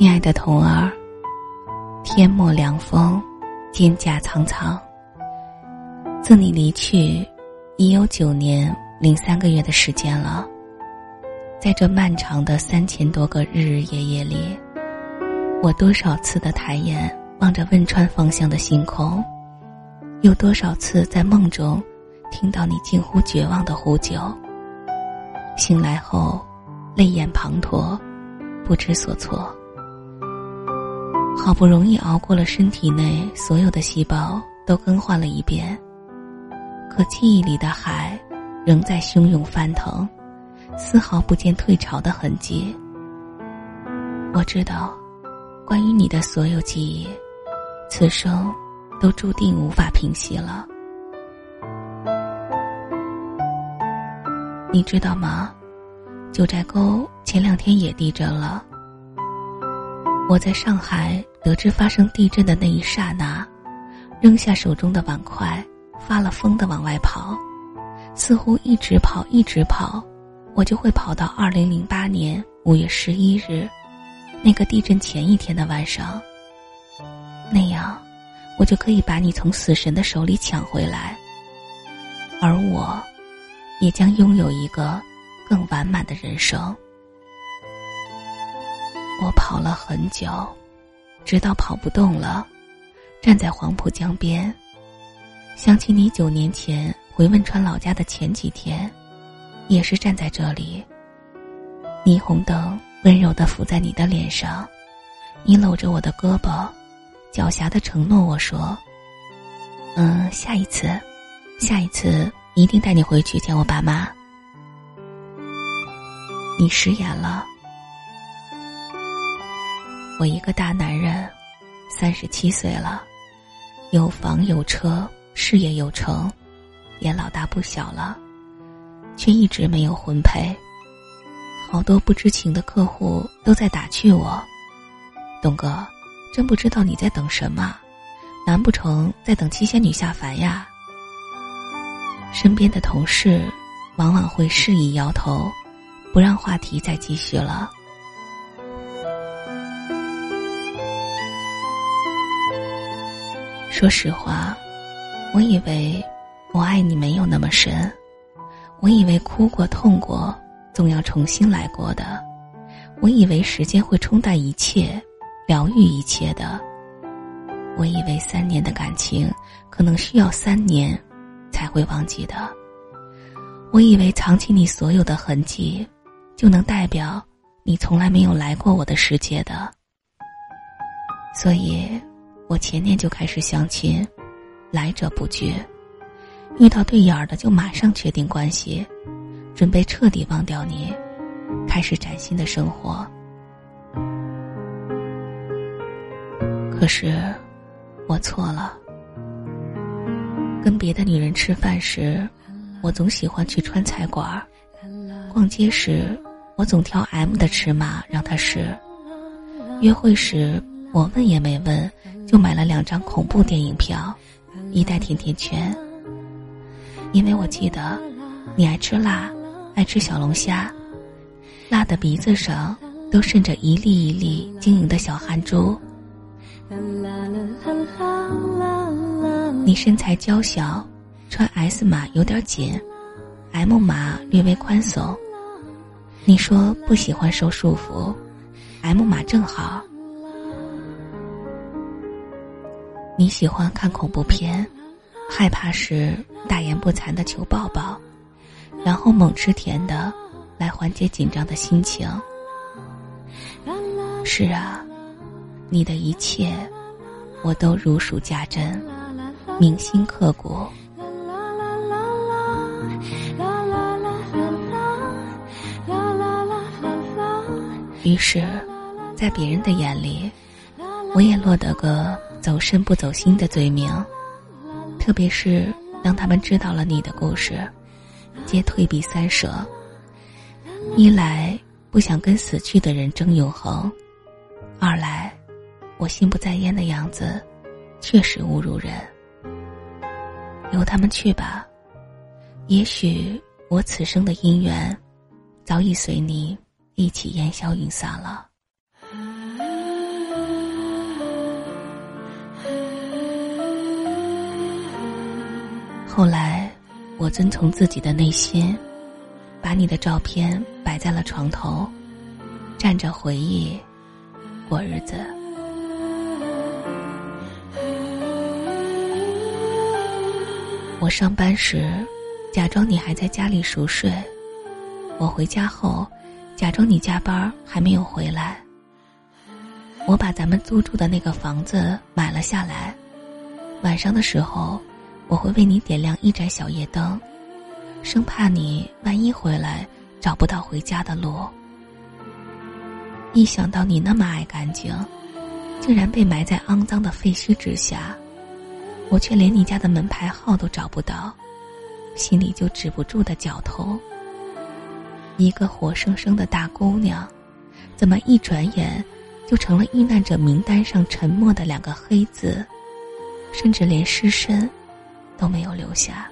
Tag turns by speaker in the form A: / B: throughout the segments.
A: 亲爱的童儿，天末凉风，蒹葭苍苍。自你离去，已有九年零三个月的时间了。在这漫长的三千多个日日夜夜里，我多少次的抬眼望着汶川方向的星空，有多少次在梦中听到你近乎绝望的呼救。醒来后，泪眼滂沱，不知所措。好不容易熬过了身体内所有的细胞都更换了一遍，可记忆里的海仍在汹涌翻腾，丝毫不见退潮的痕迹。我知道，关于你的所有记忆，此生都注定无法平息了。你知道吗？九寨沟前两天也地震了。我在上海得知发生地震的那一刹那，扔下手中的碗筷，发了疯的往外跑，似乎一直跑一直跑，我就会跑到二零零八年五月十一日，那个地震前一天的晚上。那样，我就可以把你从死神的手里抢回来，而我。也将拥有一个更完满的人生。我跑了很久，直到跑不动了，站在黄浦江边，想起你九年前回汶川老家的前几天，也是站在这里。霓虹灯温柔的浮在你的脸上，你搂着我的胳膊，狡黠的承诺我说：“嗯，下一次，下一次。”一定带你回去见我爸妈。你食言了。我一个大男人，三十七岁了，有房有车，事业有成，也老大不小了，却一直没有婚配。好多不知情的客户都在打趣我：“东哥，真不知道你在等什么？难不成在等七仙女下凡呀？”身边的同事往往会示意摇头，不让话题再继续了。说实话，我以为我爱你没有那么深，我以为哭过痛过总要重新来过的，我以为时间会冲淡一切，疗愈一切的，我以为三年的感情可能需要三年。才会忘记的。我以为藏起你所有的痕迹，就能代表你从来没有来过我的世界的。所以，我前年就开始相亲，来者不拒，遇到对眼儿的就马上确定关系，准备彻底忘掉你，开始崭新的生活。可是，我错了。跟别的女人吃饭时，我总喜欢去川菜馆儿；逛街时，我总挑 M 的尺码让她试；约会时，我问也没问，就买了两张恐怖电影票，一袋甜甜圈。因为我记得，你爱吃辣，爱吃小龙虾，辣的鼻子上都渗着一粒一粒晶莹的小汗珠。你身材娇小，穿 S 码有点紧，M 码略微宽松。你说不喜欢受束缚，M 码正好。你喜欢看恐怖片，害怕时大言不惭的求抱抱，然后猛吃甜的，来缓解紧张的心情。是啊，你的一切，我都如数家珍。铭心刻骨。于是，在别人的眼里，我也落得个走身不走心的罪名。特别是当他们知道了你的故事，皆退避三舍。一来不想跟死去的人争永恒，二来我心不在焉的样子，确实侮辱人。由他们去吧，也许我此生的姻缘，早已随你一起烟消云散了。后来，我遵从自己的内心，把你的照片摆在了床头，站着回忆，过日子。我上班时，假装你还在家里熟睡；我回家后，假装你加班还没有回来。我把咱们租住的那个房子买了下来，晚上的时候，我会为你点亮一盏小夜灯，生怕你万一回来找不到回家的路。一想到你那么爱干净，竟然被埋在肮脏的废墟之下。我却连你家的门牌号都找不到，心里就止不住的绞痛。一个活生生的大姑娘，怎么一转眼就成了遇难者名单上沉默的两个黑字，甚至连尸身都没有留下。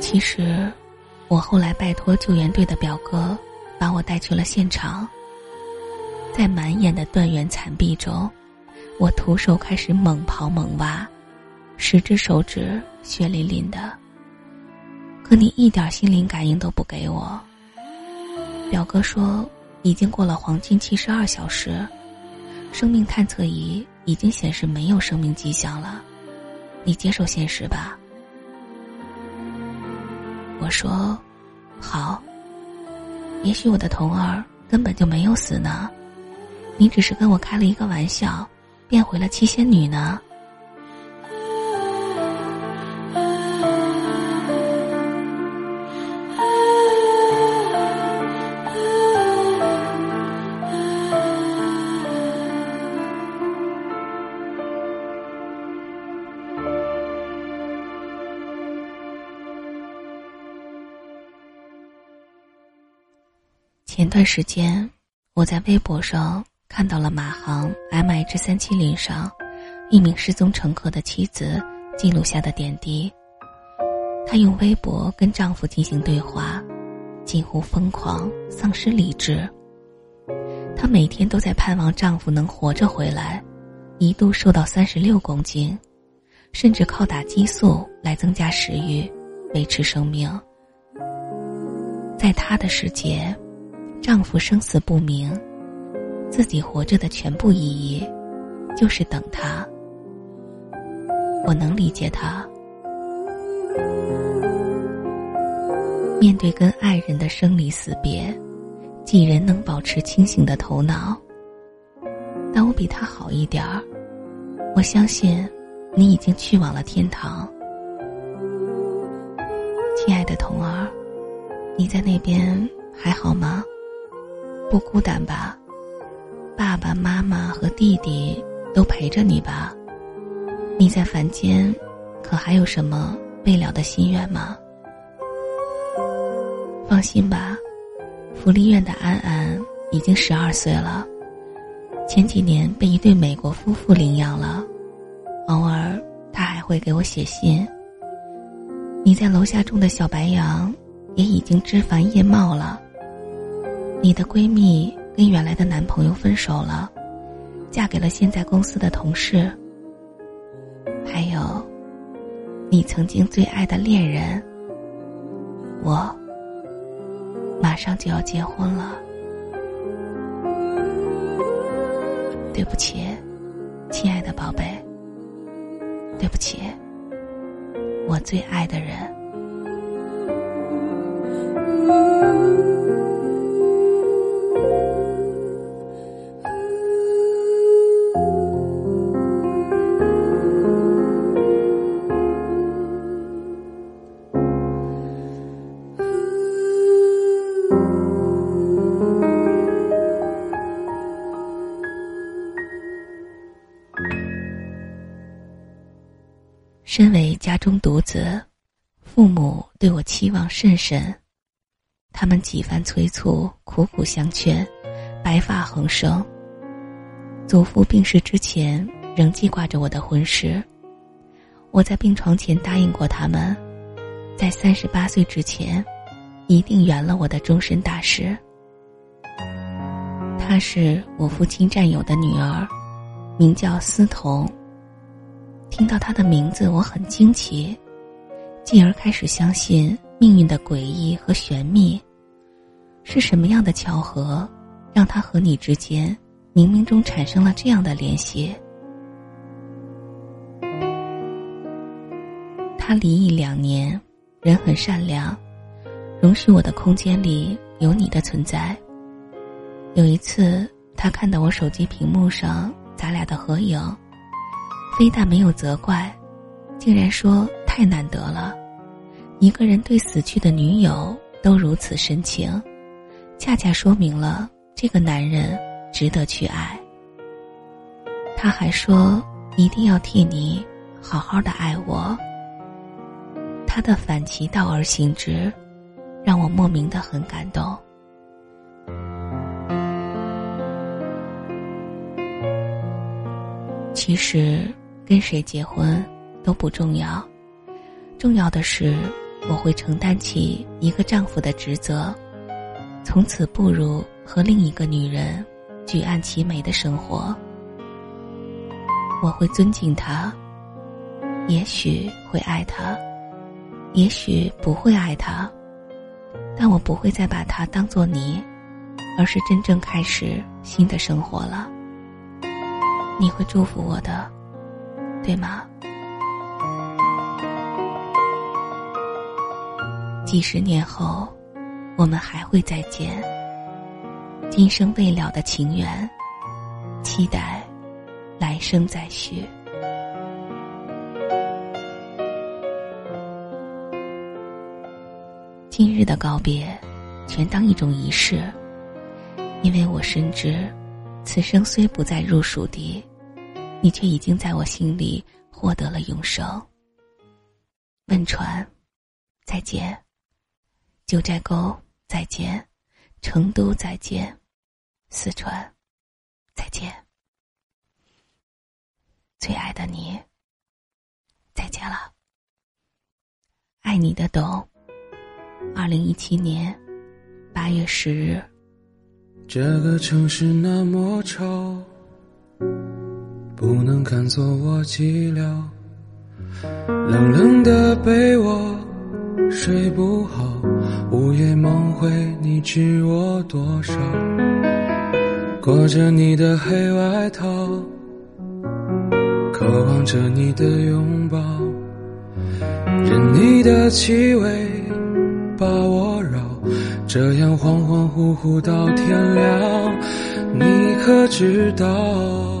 A: 其实，我后来拜托救援队的表哥，把我带去了现场。在满眼的断垣残壁中，我徒手开始猛刨猛挖，十只手指血淋淋的。可你一点心灵感应都不给我。表哥说，已经过了黄金七十二小时，生命探测仪已经显示没有生命迹象了，你接受现实吧。我说，好。也许我的童儿根本就没有死呢。你只是跟我开了一个玩笑，变回了七仙女呢。段时间，我在微博上。看到了马航 MH 三七零上一名失踪乘客的妻子记录下的点滴。她用微博跟丈夫进行对话，近乎疯狂，丧失理智。她每天都在盼望丈夫能活着回来，一度瘦到三十六公斤，甚至靠打激素来增加食欲，维持生命。在她的世界，丈夫生死不明。自己活着的全部意义，就是等他。我能理解他。面对跟爱人的生离死别，几人能保持清醒的头脑？但我比他好一点儿。我相信，你已经去往了天堂。亲爱的童儿，你在那边还好吗？不孤单吧？爸爸妈妈和弟弟都陪着你吧。你在凡间，可还有什么未了的心愿吗？放心吧，福利院的安安已经十二岁了，前几年被一对美国夫妇领养了，偶尔他还会给我写信。你在楼下种的小白杨也已经枝繁叶茂了。你的闺蜜。跟原来的男朋友分手了，嫁给了现在公司的同事。还有，你曾经最爱的恋人，我马上就要结婚了。对不起，亲爱的宝贝。对不起，我最爱的人。身为家中独子，父母对我期望甚深，他们几番催促，苦苦相劝，白发横生。祖父病逝之前，仍记挂着我的婚事。我在病床前答应过他们，在三十八岁之前，一定圆了我的终身大事。她是我父亲战友的女儿，名叫思彤。听到他的名字，我很惊奇，继而开始相信命运的诡异和玄秘。是什么样的巧合，让他和你之间冥冥中产生了这样的联系？他离异两年，人很善良，容许我的空间里有你的存在。有一次，他看到我手机屏幕上咱俩的合影，非但没有责怪，竟然说太难得了，一个人对死去的女友都如此深情，恰恰说明了这个男人值得去爱。他还说一定要替你好好的爱我。他的反其道而行之，让我莫名的很感动。其实跟谁结婚都不重要，重要的是我会承担起一个丈夫的职责，从此步入和另一个女人举案齐眉的生活。我会尊敬他，也许会爱他。也许不会爱他，但我不会再把他当做你，而是真正开始新的生活了。你会祝福我的，对吗？几十年后，我们还会再见。今生未了的情缘，期待来生再续。今日的告别，全当一种仪式。因为我深知，此生虽不再入蜀地，你却已经在我心里获得了永生。汶川，再见；九寨沟，再见；成都，再见；四川，再见。最爱的你，再见了。爱你的懂。二零一七年八月十日。
B: 这个城市那么吵，不能看作我寂寥。冷冷的被窝，睡不好，午夜梦回，你知我多少？裹着你的黑外套，渴望着你的拥抱，任你的气味。把我绕，这样恍恍惚惚到天亮，你可知道？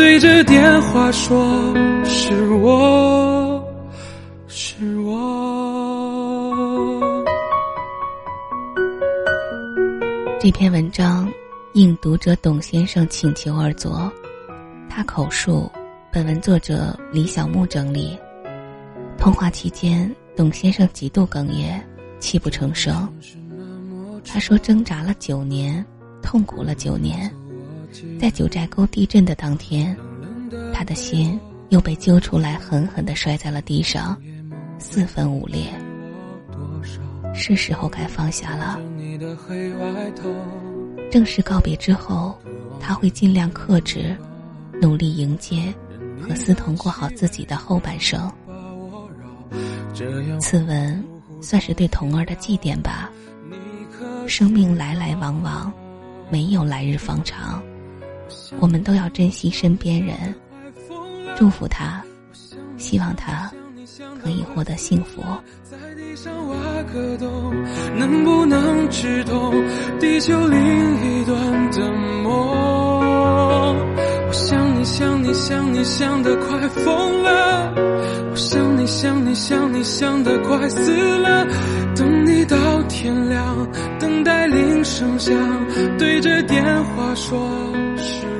B: 对着电话说是我是我。
A: 这篇文章应读者董先生请求而作，他口述。本文作者李小木整理。通话期间，董先生极度哽咽，泣不成声。他说：“挣扎了九年，痛苦了九年，在九寨沟地震的当天，他的心又被揪出来，狠狠的摔在了地上，四分五裂。是时候该放下了。正式告别之后，他会尽量克制，努力迎接。”和思彤过好自己的后半生。此文算是对童儿的祭奠吧。生命来来往往，没有来日方长，我们都要珍惜身边人，祝福他，希望他可以获得幸福。
B: 能不能直通地球另一端的梦？我想你想你想你想得快疯了，我想你想你想你想得快死了，等你到天亮，等待铃声响，对着电话说